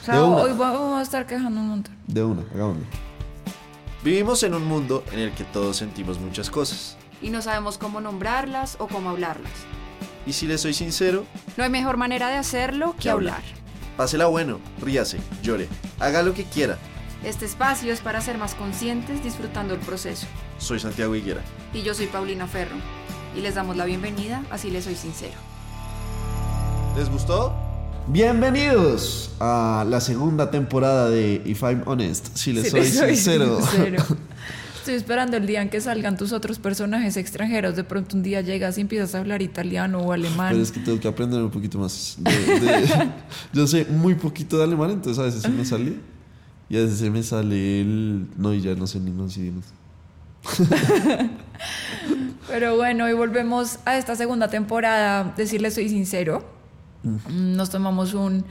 O sea, De una. hoy vamos a estar quejando un montón. De una, hagámoslo. Vivimos en un mundo en el que todos sentimos muchas cosas. y no sabemos cómo nombrarlas o cómo hablarlas. Y si le soy sincero, No hay mejor manera de hacerlo que Que hablar. hablar. pásela bueno, ríase, llore, haga lo que quiera. Este espacio es para ser más conscientes disfrutando el proceso. Soy Santiago Higuera. Y yo soy Paulina Ferro. Y les damos la bienvenida, así les soy sincero. ¿Les gustó? Bienvenidos a la segunda temporada de If I'm Honest, si les Si soy, les soy sincero. sincero. Estoy esperando el día en que salgan tus otros personajes extranjeros. De pronto un día llegas y empiezas a hablar italiano o alemán. Pero es que tengo que aprender un poquito más. de- de- yo sé muy poquito de alemán, entonces a veces se me sale. Y a veces se me sale el. No, y ya no sé ni los idiomas. Pero bueno, hoy volvemos a esta segunda temporada. Decirles soy sincero. Nos tomamos un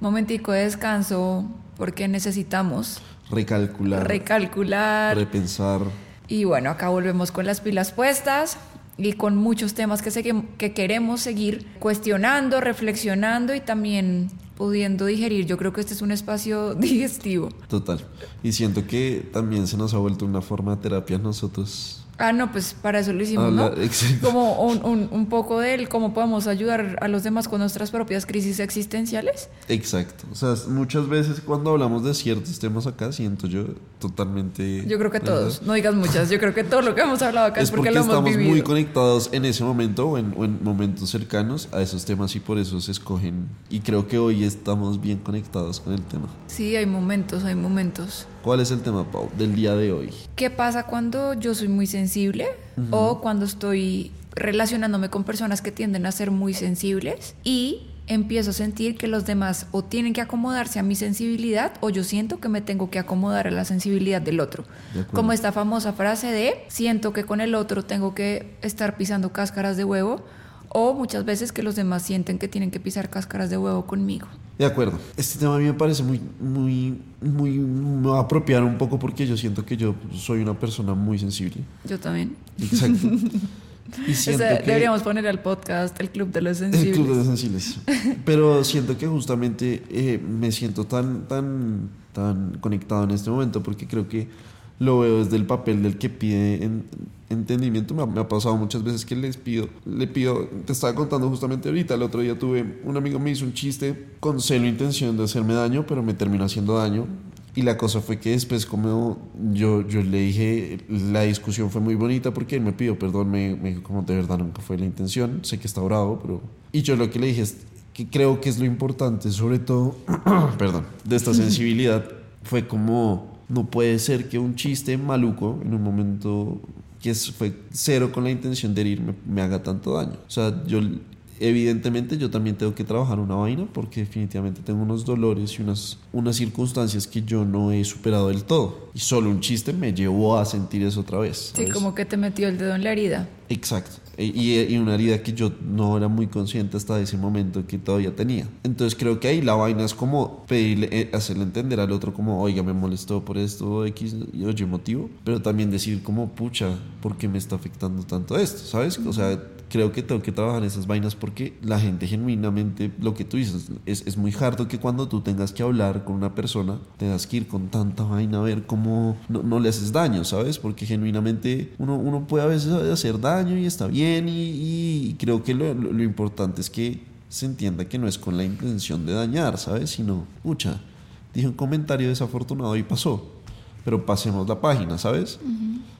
momentico de descanso porque necesitamos Recalcular, recalcular. repensar. Y bueno, acá volvemos con las pilas puestas y con muchos temas que, segui- que queremos seguir cuestionando, reflexionando y también pudiendo digerir. Yo creo que este es un espacio digestivo. Total. Y siento que también se nos ha vuelto una forma de terapia a nosotros. Ah, no, pues para eso lo hicimos, ¿no? Hablar- exacto. Como un, un- un poco de él, cómo podemos ayudar a los demás con nuestras propias crisis existenciales. Exacto. O sea, muchas veces cuando hablamos de ciertos temas acá, siento yo totalmente. Yo creo que todos, no digas muchas, yo creo que todo lo que hemos hablado acá es, Es porque, porque, lo hemos estamos vivido. muy conectados en ese momento o en, o en momentos cercanos a esos temas y por eso se escogen. Y creo que hoy estamos bien conectados con el tema. Sí, hay momentos, hay momentos. ¿Cuál es el tema, Pau, del día de hoy? ¿Qué pasa cuando yo soy muy sensible o cuando estoy relacionándome con personas que tienden a ser muy sensibles y empiezo a sentir que los demás o tienen que acomodarse a mi sensibilidad o yo siento que me tengo que acomodar a la sensibilidad del otro? De. Como esta famosa frase de siento que con el otro tengo que estar pisando cáscaras de huevo o muchas veces que los demás sienten que tienen que pisar cáscaras de huevo conmigo. De acuerdo. Este tema a mí me parece muy, muy, muy, me va a apropiar un poco porque yo siento que yo soy una persona muy sensible. Yo también. Exacto. Y O siento sea, que... deberíamos poner al podcast el Club de los El Sensibles. club de los sensibles. Pero siento que justamente eh, me siento tan, tan, tan conectado en este momento porque creo que lo veo desde el papel del que pide en- entendimiento. Me ha, pasado muchas veces que les pido, le pido, te estaba contando justamente ahorita, el otro día tuve, un amigo me hizo un chiste con celo intención de hacerme daño, pero me terminó haciendo daño. Y la cosa fue que después como yo, yo le dije, la discusión fue muy bonita porque él me pidió perdón, me, me dijo como de verdad nunca fue la intención, sé que está bravo, pero... Y yo lo que le dije es que creo que es lo importante, sobre todo, perdón, de esta sensibilidad, fue como, no puede ser que un chiste maluco en un momento que fue cero con la intención de herirme me haga tanto daño. O sea, yo evidentemente yo también tengo que trabajar una vaina porque definitivamente tengo unos dolores y unas, unas circunstancias que yo no he superado del todo. Y solo un chiste me llevó a sentir eso otra vez. Sí, ¿sabes? como que te metió el dedo en la herida. Exacto. E- Y, y una herida que yo no era muy consciente hasta ese momento que todavía tenía. Entonces creo que ahí la vaina es como pedirle, eh, hacerle entender al otro como, oiga, me molestó por esto, X y oye motivo. Pero también decir como, pucha, ¿por qué me está afectando tanto esto? ¿Sabes? O sea, creo que tengo que trabajar esas vainas porque la gente genuinamente, lo que tú dices, es, es muy harto que cuando tú tengas que hablar con una persona, tengas que ir con tanta vaina a ver cómo no, no le haces daño, ¿sabes? Porque genuinamente uno, uno puede a veces hacer daño y está bien y, y creo que lo, lo- lo importante es que se entienda que no es con la intención de dañar, ¿sabes? Sino, pucha, dije un comentario desafortunado y pasó, pero pasemos la página, ¿sabes?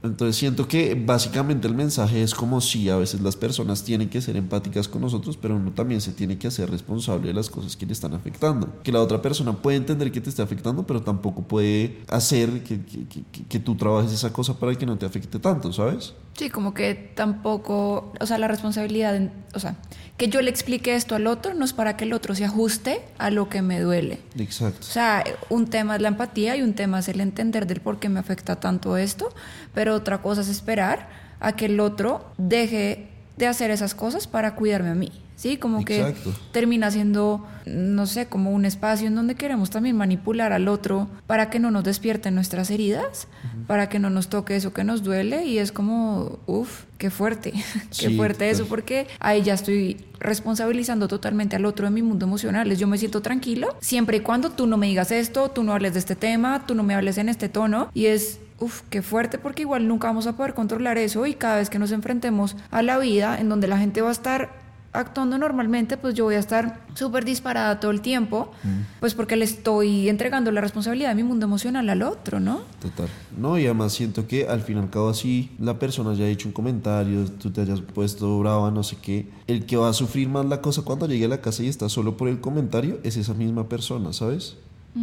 Entonces siento que básicamente el mensaje es como si a veces las personas tienen que ser empáticas con nosotros, pero uno también se tiene que hacer responsable de las cosas que le están afectando. Que la otra persona puede entender que te está afectando, pero tampoco puede hacer que, que- que- que- tú trabajes esa cosa para que no te afecte tanto, ¿sabes? Sí, como que tampoco, o sea, la responsabilidad, o sea, que yo le explique esto al otro no es para que el otro se ajuste a lo que me duele. Exacto. O sea, un tema es la empatía y un tema es el entender del por qué me afecta tanto esto, pero otra cosa es esperar a que el otro deje de hacer esas cosas para cuidarme a mí. Sí, como que Exacto. termina siendo, no sé, como un espacio en donde queremos también manipular al otro para que no nos despierten nuestras heridas, para que no nos toque eso que nos duele y es como, uff, qué fuerte, qué Sí, fuerte eso total. porque ahí ya estoy responsabilizando totalmente al otro de mi mundo emocional. Yo me siento tranquilo siempre y cuando tú no me digas esto, tú no hables de este tema, tú no me hables en este tono y es Uf, qué fuerte porque igual nunca vamos a poder controlar eso y cada vez que nos enfrentemos a la vida en donde la gente va a estar actuando normalmente, pues yo voy a estar súper disparada todo el tiempo, pues porque le estoy entregando la responsabilidad de mi mundo emocional al otro, ¿no? Total. No, y además siento que al fin y al cabo así la persona haya hecho un comentario, tú te hayas puesto brava, no sé qué. El que va a sufrir más la cosa cuando llegue a la casa y está solo por el comentario es esa misma persona, ¿sabes?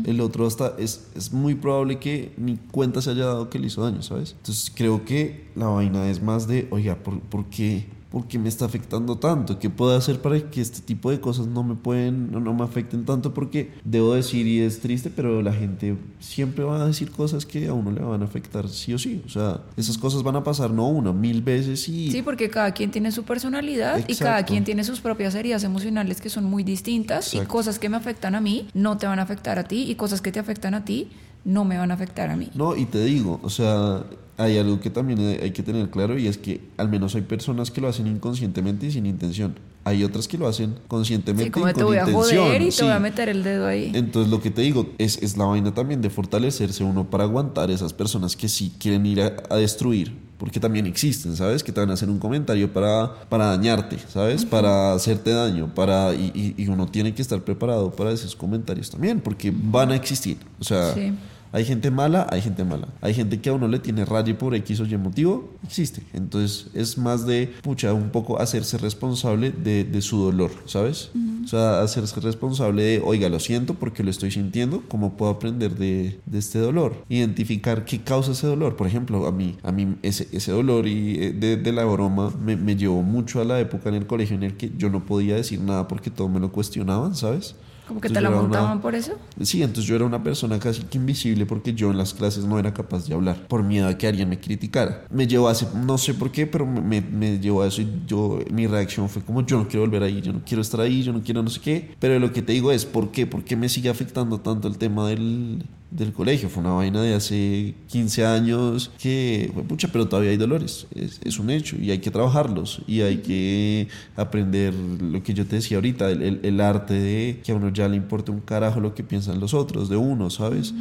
El otro hasta es, es muy probable que ni cuenta se haya dado que le hizo daño, ¿sabes? Entonces creo que la vaina es más de, oiga, ¿por, por qué? ¿Por qué me está afectando tanto? ¿Qué puedo hacer para que este tipo de cosas no me pueden, no, no me afecten tanto? Porque debo decir, y es triste, pero la gente siempre va a decir cosas que a uno le van a afectar sí o sí. O sea, esas cosas van a pasar no una, mil veces y... Sí, porque cada quien tiene su personalidad y cada quien tiene sus propias heridas emocionales que son muy distintas y Exacto. cosas que me afectan a mí no te van a afectar a ti y cosas que te afectan a ti no me van a afectar a mí. No, y te digo, o sea, hay algo que también hay que tener claro y es que al menos hay personas que lo hacen inconscientemente y sin intención. Hay otras que lo hacen conscientemente Sí, como y te con voy a intención. joder y te sí. voy a meter el dedo ahí. Entonces lo que te digo es, es la vaina también de fortalecerse uno para aguantar esas personas que sí quieren ir a, a destruir, porque también existen, ¿sabes? Que te van a hacer un comentario para, para dañarte, ¿sabes? Para hacerte daño, para y, y- y uno tiene que estar preparado para esos comentarios también, porque van a existir. O sea, Sí. hay gente mala, hay gente mala. Hay gente que a uno le tiene raya por X o Y motivo, existe. Entonces es más de, pucha, un poco hacerse responsable de, de su dolor, ¿sabes? O sea, hacerse responsable de, oiga, lo siento porque lo estoy sintiendo, ¿cómo puedo aprender de, de este dolor? Identificar qué causa ese dolor. Por ejemplo, a mí, a mí ese, ese dolor y eh, de, de la broma me, me llevó mucho a la época en el colegio en el que yo no podía decir nada porque todos me lo cuestionaban, ¿sabes? Como que Entonces te la una- montaban por eso. Sí, entonces yo era una persona casi que invisible porque yo en las clases no era capaz de hablar por miedo a que alguien me criticara. Me llevó a ese, no sé por qué, pero me, me llevó a eso y yo, mi reacción fue como yo no quiero volver ahí, yo no quiero estar ahí, yo no quiero no sé qué. Pero lo que te digo es, ¿por qué? ¿Por qué me sigue afectando tanto el tema del, del colegio? Fue una vaina de hace 15 años que, fue pucha, pero todavía hay dolores, es, es un hecho y hay que trabajarlos y hay que aprender lo que yo te decía ahorita, el, el- el arte de que a uno ya le importe un carajo lo que piensan los otros, de uno, ¿sabes?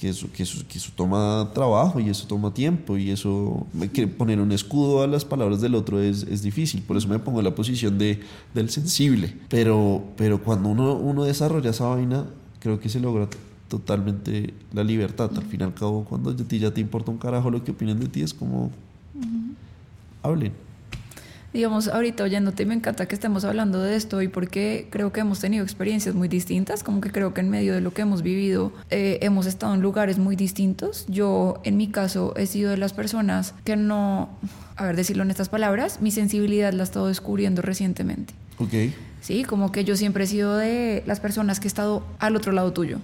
Que eso, que, eso, que eso toma trabajo y eso toma tiempo y eso, que poner un escudo a las palabras del otro es, es difícil, por eso me pongo en la posición de, del sensible, pero, pero cuando uno, uno desarrolla esa vaina, creo que se logra totalmente la libertad, al fin y al cabo, cuando a ti ya te importa un carajo lo que opinen de ti, es como, hablen. Digamos, ahorita oyéndote me encanta que estemos hablando de esto y porque creo que hemos tenido experiencias muy distintas, como que creo que en medio de lo que hemos vivido eh, hemos estado en lugares muy distintos. Yo, en mi caso, he sido de las personas que no, a ver, decirlo en estas palabras, mi sensibilidad la he estado descubriendo recientemente. Ok. Sí, como que yo siempre he sido de las personas que he estado al otro lado tuyo.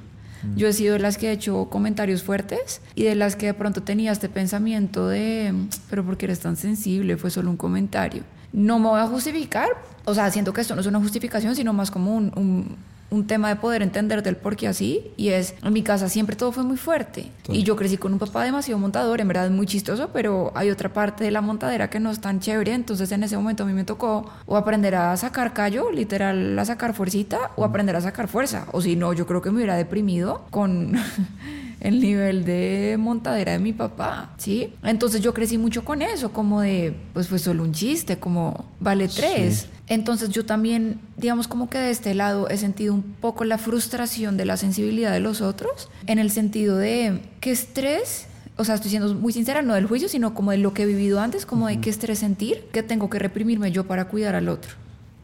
Yo he sido de las que he hecho comentarios fuertes y de las que de pronto tenía este pensamiento de, pero ¿por qué eres tan sensible? Fue solo un comentario. No me voy a justificar, o sea, siento que esto no es una justificación, sino más como un, un- un tema de poder entender del por qué así. Y es, en mi casa siempre todo fue muy fuerte. Y yo crecí con un papá demasiado montador, en verdad es muy chistoso, pero hay otra parte de la montadera que no es tan chévere. Entonces en ese momento a mí me tocó o aprender a sacar callo, literal a sacar fuercita, o aprender a sacar fuerza. O si no, yo creo que me hubiera deprimido con el nivel de montadera de mi papá, ¿sí? Entonces yo crecí mucho con eso, como de, pues fue solo un chiste, como vale tres. Sí. Entonces yo también, digamos como que de este lado he sentido un poco la frustración de la sensibilidad de los otros, en el sentido de qué estrés, o sea, estoy siendo muy sincera, no del juicio, sino como de lo que he vivido antes, como de qué estrés sentir, que tengo que reprimirme yo para cuidar al otro.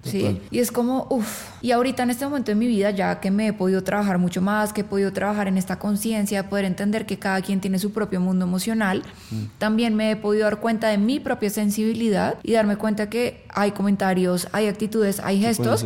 Sí, Total. y es como, uff, y ahorita en este momento de mi vida, ya que me he podido trabajar mucho más, que he podido trabajar en esta conciencia, de poder entender que cada quien tiene su propio mundo emocional, también me he podido dar cuenta de mi propia sensibilidad y darme cuenta que hay comentarios, hay actitudes, hay gestos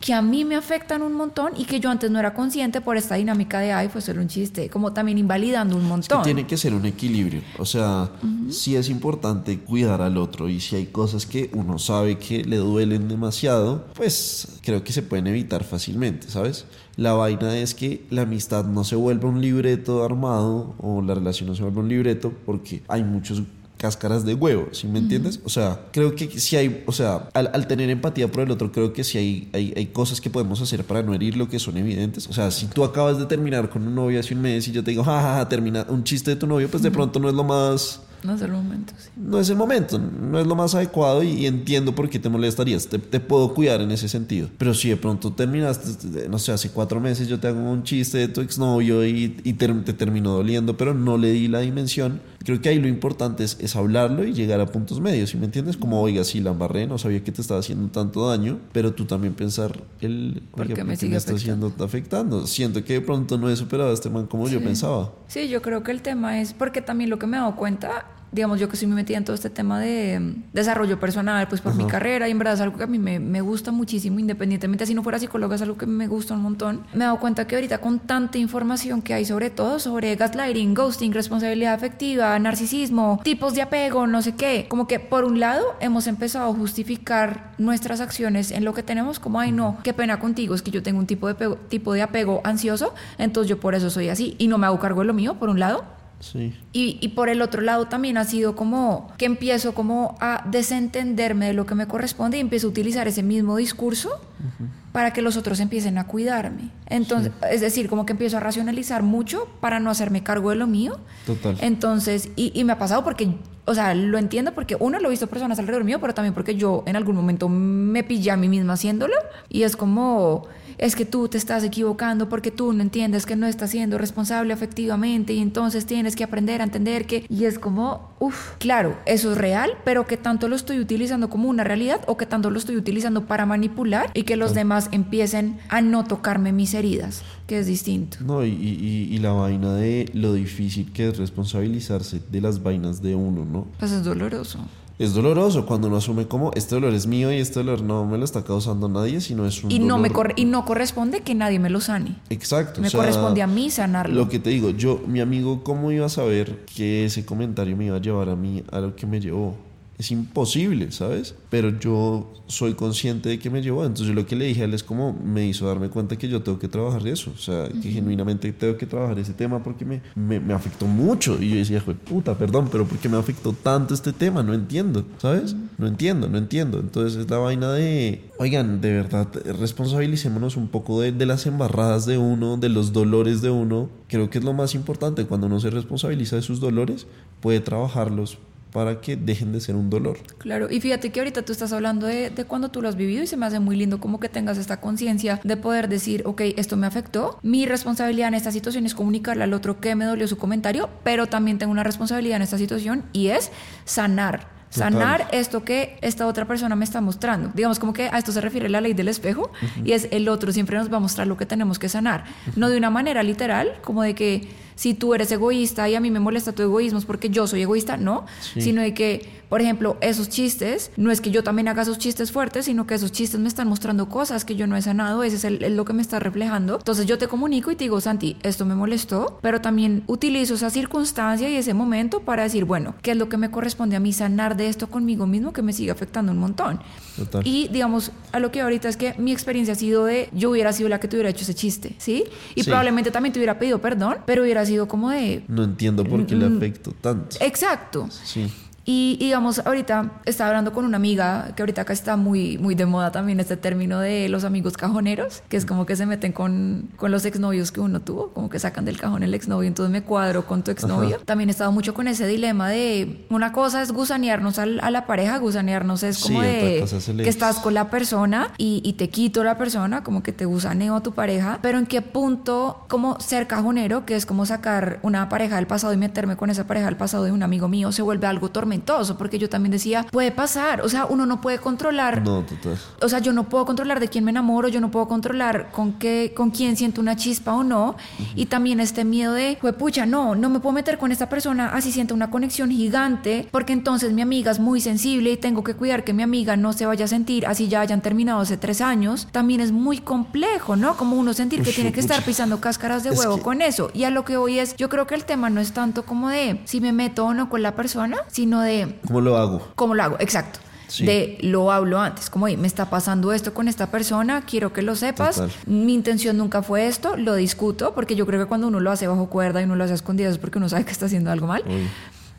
que a mí me afectan un montón y que yo antes no era consciente por esta dinámica de, ay, fue solo un chiste, como también invalidando un Es que montón. tiene que ser un equilibrio. O sea, sí es importante cuidar al otro y si hay cosas que uno sabe que le duelen demasiado demasiado, pues creo que se pueden evitar fácilmente, ¿sabes? La vaina es que la amistad no se vuelva un libreto armado o la relación no se vuelva un libreto porque hay muchos cáscaras de huevo, ¿sí me entiendes? O sea, creo que si hay, o sea, al, al, tener empatía por el otro, creo que si hay, hay, hay, cosas que podemos hacer para no herir lo que son evidentes. O sea, si tú acabas de terminar con un novio hace un mes y yo te digo, jajaja, ja, ja, termina un chiste de tu novio, pues de pronto no es lo más no es el momento, sí. No es el momento, no es lo más adecuado y, y entiendo por qué te molestarías. Te, te, puedo cuidar en ese sentido. Pero si de pronto terminaste, no sé, hace cuatro meses yo te hago un chiste de tu exnovio y, y te, te terminó doliendo, pero no le di la dimensión, creo que ahí lo importante es, es hablarlo y llegar a puntos medios, ¿sí me entiendes? Como, oiga, sí, la embarré, no sabía que te estaba haciendo tanto daño, pero tú también pensar, el, ¿por qué me, sigue me está haciendo, afectando? Siento que de pronto no he superado a este man como sí. yo pensaba. Sí, yo creo que el tema es porque también lo que me he dado cuenta digamos, yo que soy muy metida en todo este tema de um, desarrollo personal, pues por Ajá. mi carrera, y en verdad es algo que a mí me, me, gusta muchísimo, independientemente si no fuera psicóloga, es algo que me gusta un montón. Me he dado cuenta que ahorita con tanta información que hay sobre todo, sobre gaslighting, ghosting, responsabilidad afectiva, narcisismo, tipos de apego, no sé qué, como que por un lado hemos empezado a justificar nuestras acciones en lo que tenemos, como, ay no, qué pena contigo, es que yo tengo un tipo de, apego, tipo de apego ansioso, entonces yo por eso soy así, y no me hago cargo de lo mío, por un lado. Sí. Y, y, por el otro lado también ha sido como que empiezo como a desentenderme de lo que me corresponde y empiezo a utilizar ese mismo discurso uh -huh. para que los otros empiecen a cuidarme. Entonces, sí. es decir, como que empiezo a racionalizar mucho para no hacerme cargo de lo mío. Total. Entonces, y, y me ha pasado porque o sea, lo entiendo porque uno lo he visto personas alrededor mío, pero también porque yo en algún momento me pillé a mí misma haciéndolo y es como es que tú te estás equivocando porque tú no entiendes que no estás siendo responsable afectivamente y entonces tienes que aprender a entender que y es como, uff, claro, eso es real, pero que tanto lo estoy utilizando como una realidad o que tanto lo estoy utilizando para manipular y que los sí. demás empiecen a no tocarme mis heridas, que es distinto. No, y, y, y la vaina de lo difícil que es responsabilizarse de las vainas de uno, ¿no? Pues es doloroso es doloroso cuando uno asume como este dolor es mío y este dolor no me lo está causando nadie, sino es un y dolor. no me corre y no corresponde que nadie me lo sane. Exacto. Me o sea, corresponde a mí sanarlo. Lo que te digo, yo, mi amigo, ¿cómo iba a saber que ese comentario me iba a llevar a mí a lo que me llevó? Es imposible, ¿sabes? Pero yo soy consciente de que me llevó. Entonces lo que le dije a él es como me hizo darme cuenta que yo tengo que trabajar eso. O sea, que uh -huh. genuinamente tengo que trabajar ese tema porque me, me, me, afectó mucho. Y yo decía, puta, perdón, pero ¿por qué me afectó tanto este tema? No entiendo, ¿sabes? Uh -huh. No entiendo, no entiendo. Entonces es la vaina de, oigan, de verdad, responsabilicémonos un poco de, de las embarradas de uno, de los dolores de uno. Creo que es lo más importante. Cuando uno se responsabiliza de sus dolores, puede trabajarlos para que dejen de ser un dolor. Claro, y fíjate que ahorita tú estás hablando de, de cuando tú lo has vivido y se me hace muy lindo como que tengas esta conciencia de poder decir, ok, esto me afectó, mi responsabilidad en esta situación es comunicarle al otro que me dolió su comentario, pero también tengo una responsabilidad en esta situación y es sanar sanar Total. esto que esta otra persona me está mostrando. Digamos como que a esto se refiere la ley del espejo uh -huh. y es el otro siempre nos va a mostrar lo que tenemos que sanar, uh -huh. no de una manera literal, como de que si tú eres egoísta y a mí me molesta tu egoísmo es porque yo soy egoísta, no, sí. sino de que, por ejemplo, esos chistes, no es que yo también haga esos chistes fuertes, sino que esos chistes me están mostrando cosas que yo no he sanado, ese es el, lo que me está reflejando. Entonces yo te comunico y te digo, Santi, esto me molestó, pero también utilizo esa circunstancia y ese momento para decir, bueno, ¿qué es lo que me corresponde a mí sanar de esto conmigo mismo que me sigue afectando un montón? Total. Y digamos, a lo que ahorita es que mi experiencia ha sido de, yo hubiera sido la que te hubiera hecho ese chiste, ¿sí? Y sí. probablemente también te hubiera pedido perdón, pero hubiera sido como de... No entiendo por qué le Mm, afectó tanto. Exacto. Sí. Y, y, digamos, ahorita estaba hablando con una amiga que ahorita acá está muy, muy de moda también este término de los amigos cajoneros, que es como que se meten con, con los exnovios que uno tuvo, como que sacan del cajón el exnovio, entonces me cuadro con tu exnovio. Ajá. También he estado mucho con ese dilema de una cosa es gusanearnos al, a la pareja, gusanearnos es como sí, de es que estás con la persona y, y, te quito la persona, como que te gusaneo a tu pareja, pero en qué punto, como ser cajonero, que es como sacar una pareja del pasado y meterme con esa pareja del pasado de un amigo mío, se vuelve algo tormentoso, porque yo también decía, puede pasar, o sea, uno no puede controlar. No, total. O sea, yo no puedo controlar de quién me enamoro, yo no puedo controlar con qué, con quién siento una chispa o no. Uh -huh. Y también este miedo de, pucha, no, no me puedo meter con esta persona así siento una conexión gigante, porque entonces mi amiga es muy sensible y tengo que cuidar que mi amiga no se vaya a sentir así ya hayan terminado hace tres años. También es muy complejo, ¿no? Como uno sentir que tiene que estar pisando cáscaras de huevo que... con eso. Y a lo que hoy es, yo creo que el tema no es tanto como de si me meto o no con la persona, sino de ¿Cómo lo hago? ¿Cómo lo hago? Exacto. Sí. de lo hablo antes, como "Oye, me está pasando esto con esta persona, quiero que lo sepas, Total. mi intención nunca fue esto, lo discuto, porque yo creo que cuando uno lo hace bajo cuerda y uno lo hace a escondidas es porque uno sabe que está haciendo algo mal. Uy.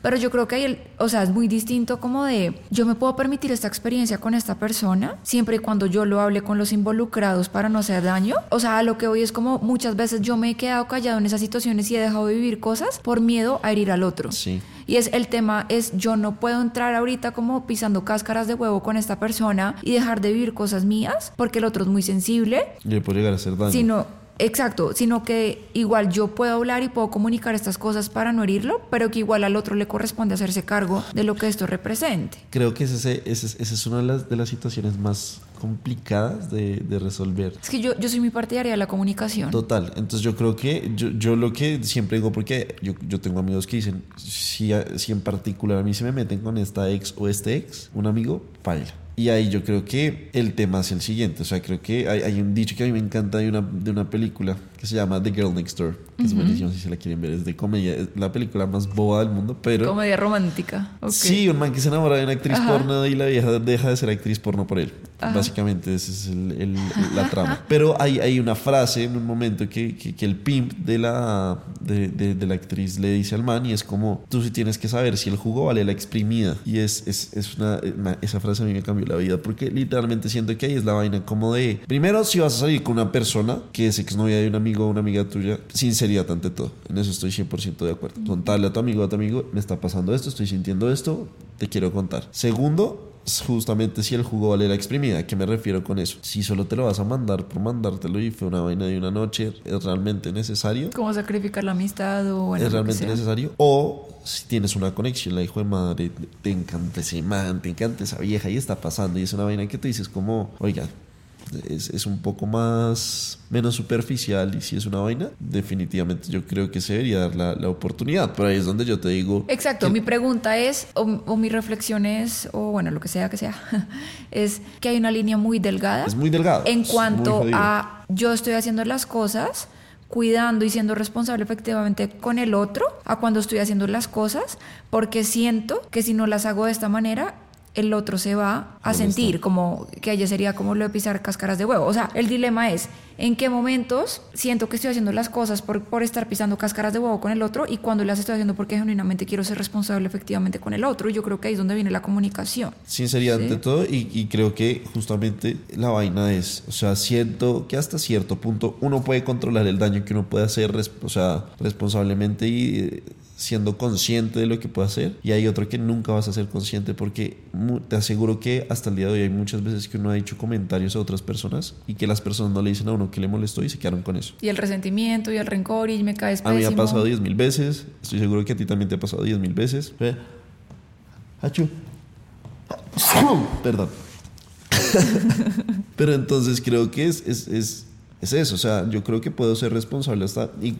Pero yo creo que el- o sea, es muy distinto como de, yo me puedo permitir esta experiencia con esta persona, siempre y cuando yo lo hable con los involucrados para no hacer daño. O sea, lo que hoy es como muchas veces yo me he quedado callado en esas situaciones y he dejado de vivir cosas por miedo a herir al otro. Sí. Y es el tema es yo no puedo entrar ahorita como pisando cáscaras de huevo con esta persona y dejar de vivir cosas mías porque el otro es muy sensible Y le puede llegar a hacer daño. Sino, exacto, sino que igual yo puedo hablar y puedo comunicar estas cosas para no herirlo, pero que igual al otro le corresponde hacerse cargo de lo que esto represente. Creo que esa es una de las, de las situaciones más complicadas de, de resolver. Es que yo, yo soy muy partidaria de la comunicación. Total, entonces yo creo que yo, yo lo que siempre digo, porque yo, yo tengo amigos que dicen, si, en particular a mí se me meten con esta ex o este ex, un amigo, paila. Y ahí yo creo que el tema es el siguiente, o sea, creo que hay, hay un dicho que a mí me encanta de una, de una película que se llama The Girl Next Door, que es buenísimo si se la quieren ver, es de comedia, es la película más boba del mundo, pero... Comedia romántica. ok. Sí, un man que se enamora de una actriz Ajá. porno y la vieja deja de ser actriz porno por él. Básicamente, esa es el- el- la trama. Pero hay, hay una frase en un momento que, que- que el pimp de la, de, de- de la actriz le dice al man y es como, tú sí tienes que saber si el jugo vale la exprimida. Y es, es, es una, una- esa frase a mí me cambió la vida porque literalmente siento que ahí es la vaina como de, primero, si vas a salir con una persona que es exnovia de un amigo o una amiga tuya, sinceridad ante todo. En eso estoy 100% de acuerdo. Contarle a tu amigo o a tu amigo, me está pasando esto, estoy sintiendo esto, te quiero contar. Segundo, justamente si el jugo vale la exprimida. ¿A qué me refiero con eso? Si solo te lo vas a mandar por mandártelo y fue una vaina de una noche, ¿es realmente necesario? Como sacrificar la amistad o bueno, ¿Es realmente necesario? O si tienes una conexión, la hijo de madre, te encanta ese man, te encanta esa vieja y está pasando y es una vaina que te dices como, oiga, es, es un poco más, menos superficial y si es una vaina, definitivamente yo creo que se debería dar la, la oportunidad. Pero ahí es donde yo te digo... Exacto, que- mi pregunta es, o, o mi reflexión es, o bueno, lo que sea que sea, es que hay una línea muy delgada Es muy delgado. en cuanto a yo estoy haciendo las cosas cuidando y siendo responsable efectivamente con el otro a cuando estoy haciendo las cosas porque siento que si no las hago de esta manera el otro se va a sentir como que ella sería como lo de pisar cáscaras de huevo. O sea, el dilema es en qué momentos siento que estoy haciendo las cosas por, por estar pisando cáscaras de huevo con el otro y cuando las estoy haciendo porque genuinamente quiero ser responsable efectivamente con el otro. Y yo creo que ahí es donde viene la comunicación. Sinceridad Sí. ante todo y, y creo que justamente la vaina es, o sea, siento que hasta cierto punto uno puede controlar el daño que uno puede hacer, o sea, responsablemente y eh, siendo consciente de lo que puede hacer y hay otro que nunca vas a ser consciente porque te aseguro que hasta el día de hoy hay muchas veces que uno ha dicho comentarios a otras personas y que las personas no le dicen a uno que le molestó y se quedaron con eso. Y el resentimiento y el rencor y me caes A mí me ha pésimo. pasado 10 mil veces. Estoy seguro que a ti también te ha pasado 10 mil veces. Achú. Perdón. Pero entonces creo que es, es, es, es eso. O sea, yo creo que puedo ser responsable hasta. Y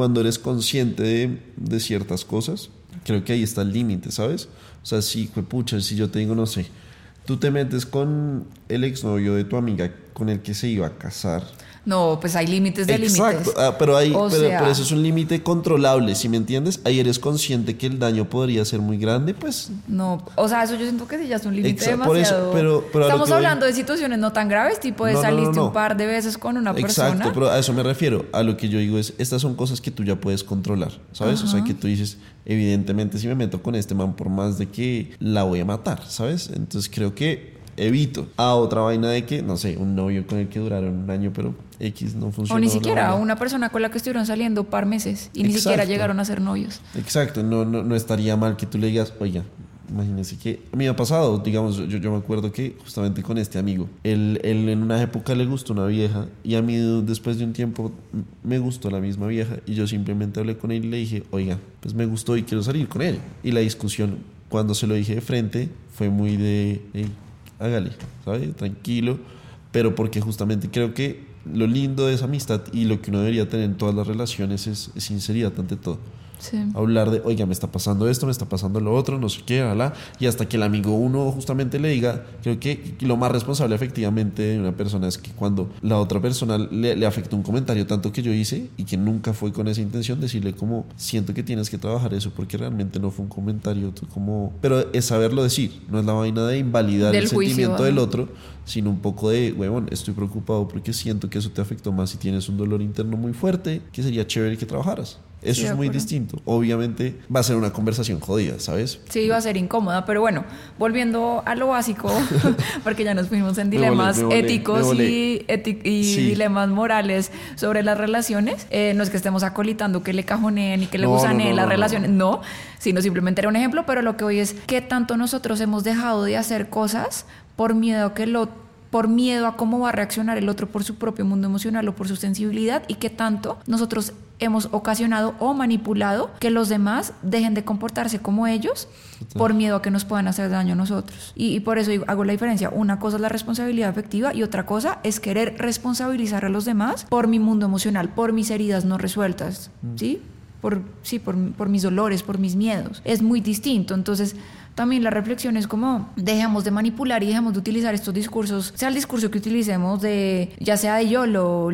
cuando eres consciente de, ciertas cosas, creo que ahí está el límite, ¿sabes? O sea, si, pucha, si yo te digo, no sé, tú te metes con el exnovio de tu amiga con el que se iba a casar. No, pues hay límites de Exacto, límites. ah, pero, O pero, sea- pero eso es un límite controlable, si me entiendes? Ahí eres consciente que el daño podría ser muy grande, pues No, o sea, eso yo siento que sí ya es un límite Exa- por eso, demasiado. pero- Estamos voy- hablando de situaciones no tan graves, tipo de No, saliste no. un par de veces con una Exacto, persona. pero a eso me refiero. A lo que yo digo es, estas son cosas que tú ya puedes controlar, ¿sabes? O sea, que tú dices, evidentemente si me meto con este man por más de que la voy a matar, ¿sabes? Entonces creo que evito. A otra vaina de que, no sé, un novio con el que duraron un año, pero X no funcionó. o ni siquiera no. una persona con la que estuvieron saliendo par meses y ni Exacto. siquiera llegaron a ser novios. Exacto, no, no, no estaría mal que tú le digas, oiga, imagínense que a mí me ha pasado, digamos, yo, yo me acuerdo que justamente con este amigo, él, él en una época le gustó una vieja y a mí después de un tiempo me gustó la misma vieja y yo simplemente hablé con él y le dije, oiga, pues me gustó y quiero salir con él. Y la discusión, cuando se lo dije de frente, fue muy de, "Ey, hágale, ¿sabe? Tranquilo, pero porque justamente creo que lo lindo de esa amistad y lo que uno debería tener en todas las relaciones es, es sinceridad ante todo. Sí. Hablar de, oiga, me está pasando esto, me está pasando lo otro, no sé qué, y hasta que el amigo uno justamente le diga, creo que lo más responsable efectivamente de una persona es que cuando la otra persona le, le afectó un comentario tanto que yo hice y que nunca fue con esa intención, decirle como, siento que tienes que trabajar eso porque realmente no fue un comentario como, pero es saberlo decir, no es la vaina de invalidar Del el juicio, sentimiento del otro, sino un poco de, huevón, estoy preocupado porque siento que eso te afectó más y tienes un dolor interno muy fuerte, que sería chévere que trabajaras. Eso Sí, es muy distinto. Obviamente va a ser una conversación jodida, ¿sabes? Sí, iba a ser incómoda, pero bueno, volviendo a lo básico, porque ya nos fuimos en Me dilemas volé, me volé, éticos me volé. y, eti- y Sí. dilemas morales sobre las relaciones. Eh, no es que estemos acolitando que le cajoneen y que le No, gusaneen no, no, las relaciones, no, sino simplemente era un ejemplo, pero lo que hoy es qué tanto nosotros hemos dejado de hacer cosas por miedo que lo por miedo a cómo va a reaccionar el otro por su propio mundo emocional o por su sensibilidad y qué tanto nosotros hemos ocasionado o manipulado que los demás dejen de comportarse como ellos por miedo a que nos puedan hacer daño a nosotros. Y, y por eso hago la diferencia. Una cosa es la responsabilidad afectiva y otra cosa es querer responsabilizar a los demás por mi mundo emocional, por mis heridas no resueltas, ¿sí? Por, sí, por, por mis dolores, por mis miedos. Es muy distinto. Entonces, también la reflexión es como dejemos de manipular y dejemos de utilizar estos discursos, sea el discurso que utilicemos de, ya sea de YOLO,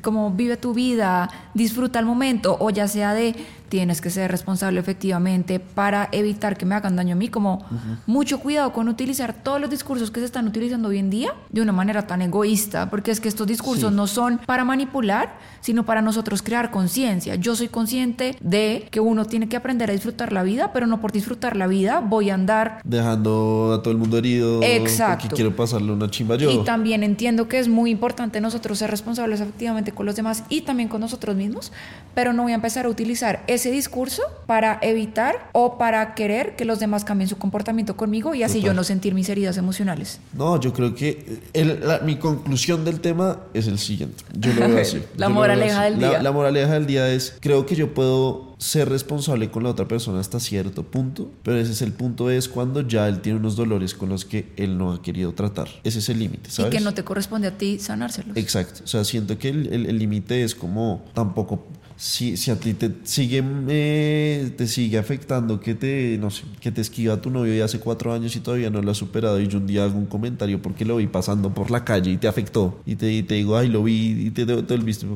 como vive tu vida, disfruta el momento, o ya sea de tienes que ser responsable efectivamente para evitar que me hagan daño a mí, como mucho cuidado con utilizar todos los discursos que se están utilizando hoy en día de una manera tan egoísta, porque es que estos discursos Sí. no son para manipular, sino para nosotros crear conciencia. Yo soy consciente de que uno tiene que aprender a disfrutar la vida, pero no por disfrutar la vida voy a andar Dejando a todo el mundo herido. Exacto. Porque quiero pasarle una chimba yo. y también entiendo que es muy importante nosotros ser responsables efectivamente con los demás y también con nosotros mismos, pero no voy a empezar a utilizar ese discurso para evitar o para querer que los demás cambien su comportamiento conmigo y así yo Total. no sentir mis heridas emocionales. No, yo creo que el- la- mi conclusión del tema es el siguiente. Yo lo veo así. La Yo moraleja así. del La- día. La, moraleja del día es, creo que yo puedo ser responsable con la otra persona hasta cierto punto, pero ese es el punto es cuando ya él tiene unos dolores con los que él no ha querido tratar. Ese es el límite, ¿sabes? Y que no te corresponde a ti sanárselos. Exacto, o sea, siento que el límite es como tampoco si, si a ti te sigue eh, te sigue afectando que te no sé, que te esquiva tu novio de hace cuatro años y todavía no lo has superado y yo un día hago un comentario porque lo vi pasando por la calle y te afectó y te, te digo ay lo vi y te, te, te volviste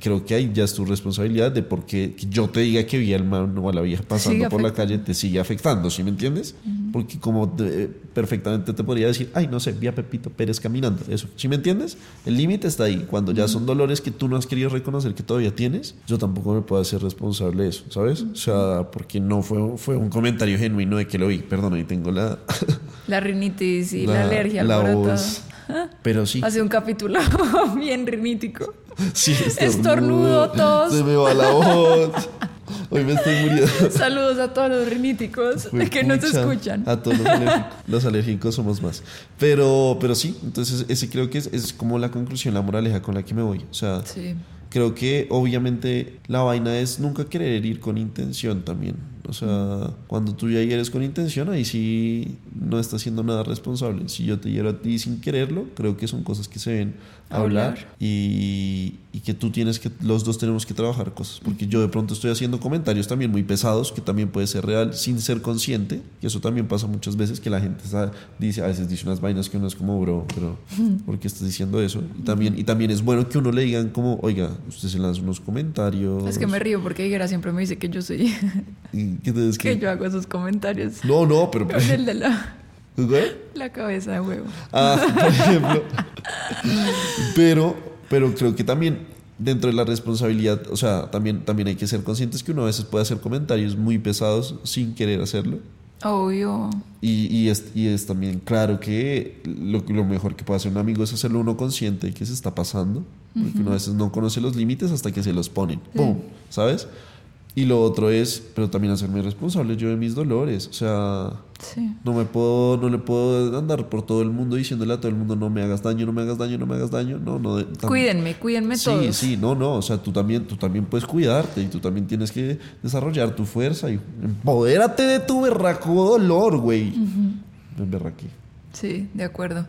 creo que ahí ya es tu responsabilidad de por qué que yo te diga que vi al man o a la vieja pasando por la calle te sigue afectando, ¿sí me entiendes? Porque como te- perfectamente te podría decir, ay, no sé, vi a Pepito Pérez caminando, eso, ¿sí me entiendes? El límite está ahí, cuando ya son dolores que tú no has querido reconocer que todavía tienes, yo tampoco me puedo hacer responsable de eso, ¿sabes? O sea, porque no fue, fue un comentario genuino de que lo vi, perdón, ahí tengo la... La rinitis y la, alergia al la voz. Pero sí, Hace un capítulo bien rinítico. Sí, Estornudo, tos. Se me va la voz. Hoy me estoy muriendo. Saludos a todos los riníticos Fue que nos pucha, escuchan. A todos los alérgicos, los alérgicos somos más. Pero, pero sí, entonces ese creo que es, es como la conclusión, la moraleja con la que me voy. O sea, Sí. creo que obviamente la vaina es nunca querer ir con intención también. O sea, cuando tú ya hieres con intención, ahí sí no estás siendo nada responsable. Si yo te hiero a ti sin quererlo, creo que son cosas que se ven hablar, Hablar. y, y que tú tienes que, los dos tenemos que trabajar cosas. Porque yo de pronto estoy haciendo comentarios también muy pesados, que también puede ser real sin ser consciente, que eso también pasa muchas veces, que la gente dice, a veces dice unas vainas que uno es como, bro, pero ¿por qué estás diciendo eso? Y también, y también es bueno que uno le digan como, oiga, usted se lanza unos comentarios. Es que me río porque Higuera siempre me dice que yo soy, Y que te- que yo hago esos comentarios No, no, pero... el de la, ¿Güey? la cabeza de huevo. Ah, por ejemplo. Pero, pero creo que también dentro de la responsabilidad, o sea, también, también hay que ser conscientes que uno a veces puede hacer comentarios muy pesados sin querer hacerlo. Obvio. Y, y es, y es también claro que lo, lo mejor que puede hacer un amigo es hacerlo uno consciente de que se está pasando. Porque uno a veces no conoce los límites hasta que se los ponen. ¡Pum! ¿Sabes? Y lo otro es, pero también hacerme responsable yo de mis dolores. O sea, Sí. no me puedo, no le puedo andar por todo el mundo diciéndole a todo el mundo no me hagas daño, no me hagas daño, no me hagas daño. No, no. tam- Cuídenme, cuídenme Sí, todos. sí, no, no. O sea, tú también, tú también puedes cuidarte y tú también tienes que desarrollar tu fuerza y empodérate de tu berraco dolor, güey. Me berraqué. Sí, de acuerdo.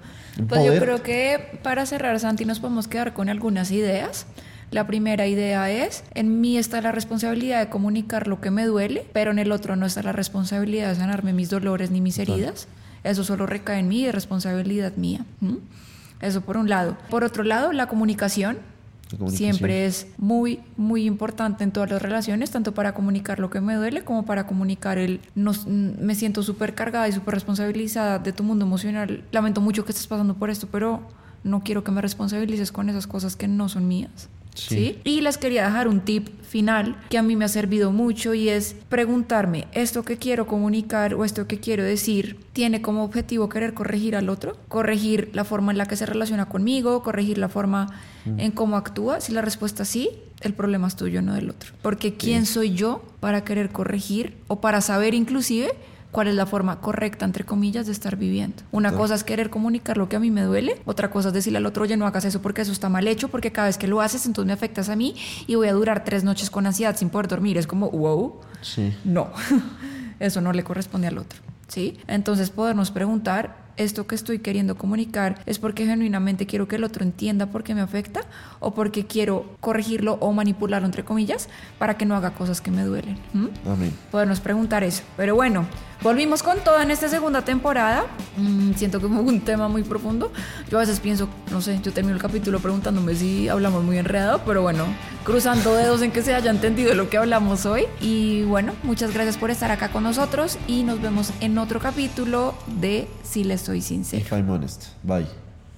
Pues yo creo que para cerrar, Santi, nos podemos quedar con algunas ideas. La primera idea es, en mí está la responsabilidad de comunicar lo que me duele, pero en el otro no está la responsabilidad de sanarme mis dolores ni mis heridas. Eso solo recae en mí y es responsabilidad mía. Eso por un lado. Por otro lado, la comunicación. Siempre es muy, muy importante en todas las relaciones, tanto para comunicar lo que me duele como para comunicar el no, me siento súper cargada y súper responsabilizada de tu mundo emocional. Lamento mucho que estés pasando por esto, pero no quiero que me responsabilices con esas cosas que no son mías. Sí. ¿sí? Y les quería dejar un tip final que a mí me ha servido mucho y es preguntarme, ¿esto que quiero comunicar o esto que quiero decir tiene como objetivo querer corregir al otro? Corregir la forma en la que se relaciona conmigo, corregir la forma en cómo actúa. Si la respuesta es sí, el problema es tuyo, no del otro. Porque ¿quién soy yo para querer corregir o para saber inclusive cuál es la forma correcta, entre comillas, de estar viviendo. Una cosa es querer comunicar lo que a mí me duele, otra cosa es decirle al otro, oye, no hagas eso porque eso está mal hecho, porque cada vez que lo haces, entonces me afectas a mí y voy a durar tres noches con ansiedad sin poder dormir. Es como, wow, Sí. no, eso no le corresponde al otro. ¿Sí? Entonces podernos preguntar, ¿esto que estoy queriendo comunicar es porque genuinamente quiero que el otro entienda por qué me afecta o porque quiero corregirlo o manipularlo, entre comillas, para que no haga cosas que me duelen? ¿Mm? Amén. Podernos preguntar eso. Pero bueno, volvimos con todo en esta segunda temporada. Mm, siento que fue un tema muy profundo. Yo a veces pienso, no sé, yo termino el capítulo preguntándome si hablamos muy enredado, pero bueno, cruzando dedos en que se haya entendido lo que hablamos hoy. Y bueno, muchas gracias por estar acá con nosotros y nos vemos en otro capítulo de Si les soy sincero. If I'm honest. Bye.